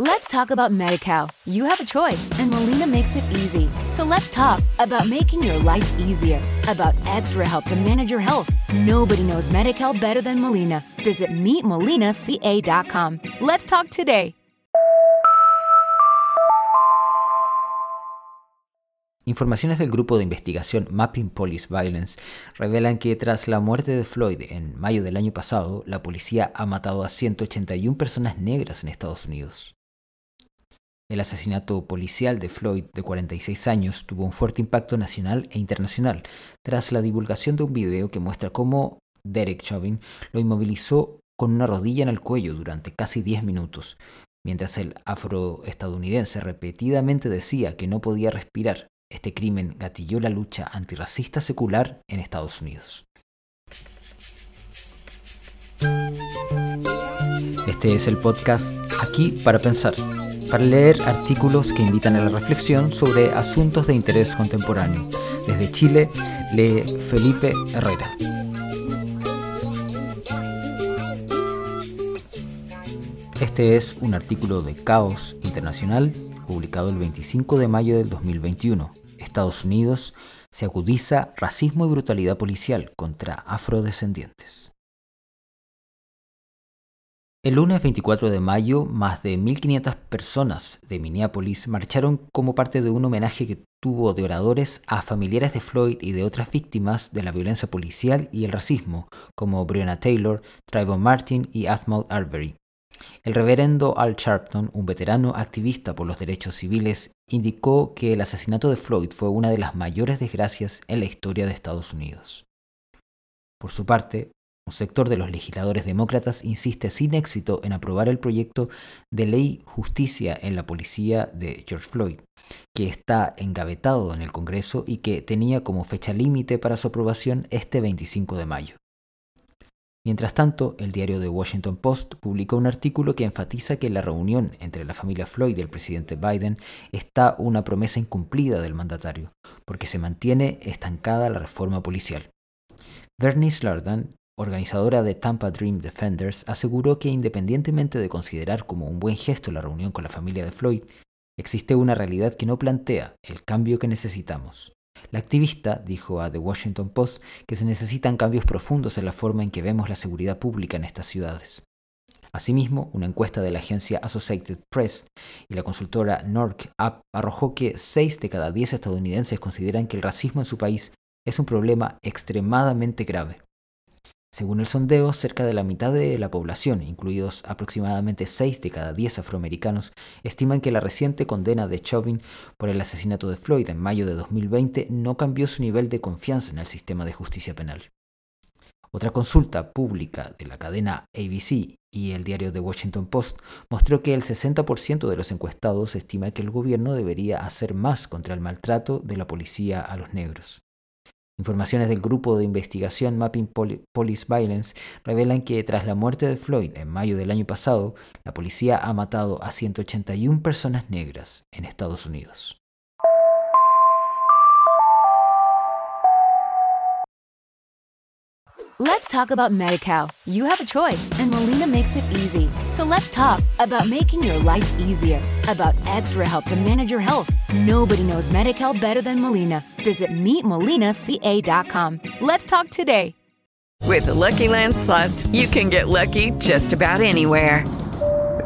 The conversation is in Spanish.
Let's talk about MediCal. You have a choice, and Molina makes it easy. So let's talk about making your life easier, about extra help to manage your health. Nobody knows MediCal better than Molina. Visit meetmolinaca.com. Let's talk today. Informaciones del grupo de investigación Mapping Police Violence revelan que tras la muerte de Floyd en mayo del año pasado, la policía ha matado a 181 personas negras en Estados Unidos. El asesinato policial de Floyd, de 46 años, tuvo un fuerte impacto nacional e internacional tras la divulgación de un video que muestra cómo Derek Chauvin lo inmovilizó con una rodilla en el cuello durante casi 10 minutos, mientras el afroestadounidense repetidamente decía que no podía respirar este crimen gatilló la lucha antirracista secular en Estados Unidos. Este es el podcast Aquí para pensar, para leer artículos que invitan a la reflexión sobre asuntos de interés contemporáneo. Desde Chile, lee Felipe Herrera. Este es un artículo de Caos Internacional publicado el 25 de mayo del 2021. Estados Unidos se agudiza racismo y brutalidad policial contra afrodescendientes. El lunes 24 de mayo, más de 1.500 personas de Minneapolis marcharon como parte de un homenaje que tuvo de oradores a familiares de Floyd y de otras víctimas de la violencia policial y el racismo, como Breonna Taylor, Trayvon Martin y Ahmaud Arbery. El reverendo Al Sharpton, un veterano activista por los derechos civiles, indicó que el asesinato de Floyd fue una de las mayores desgracias en la historia de Estados Unidos. Por su parte, un sector de los legisladores demócratas insiste sin éxito en aprobar el proyecto de ley Justicia en la Policía de George Floyd, que está engavetado en el Congreso y que tenía como fecha límite para su aprobación este 25 de mayo. Mientras tanto, el diario The Washington Post publicó un artículo que enfatiza que la reunión entre la familia Floyd y el presidente Biden está una promesa incumplida del mandatario, porque se mantiene estancada la reforma policial. Bernice Lardan, organizadora de Tampa Dream Defenders, aseguró que independientemente de considerar como un buen gesto la reunión con la familia de Floyd, existe una realidad que no plantea el cambio que necesitamos. La activista dijo a The Washington Post que se necesitan cambios profundos en la forma en que vemos la seguridad pública en estas ciudades. Asimismo, una encuesta de la agencia Associated Press y la consultora NORC arrojó que 6 de cada 10 estadounidenses consideran que el racismo en su país es un problema extremadamente grave. Según el sondeo, cerca de la mitad de la población, incluidos aproximadamente 6 de cada 10 afroamericanos, estiman que la reciente condena de Chauvin por el asesinato de Floyd en mayo de 2020 no cambió su nivel de confianza en el sistema de justicia penal. Otra consulta pública de la cadena ABC y el diario The Washington Post mostró que el 60% de los encuestados estima que el gobierno debería hacer más contra el maltrato de la policía a los negros. Informaciones del grupo de investigación Mapping Police Violence revelan que tras la muerte de Floyd en mayo del año pasado, la policía ha matado a 181 personas negras en Estados Unidos. Let's talk about MediCal. You have a choice, and Molina makes it easy. So let's talk about making your life easier, about extra help to manage your health. Nobody knows MediCal better than Molina. Visit meetmolinaca.com. Let's talk today. With the Lucky Land slots, you can get lucky just about anywhere.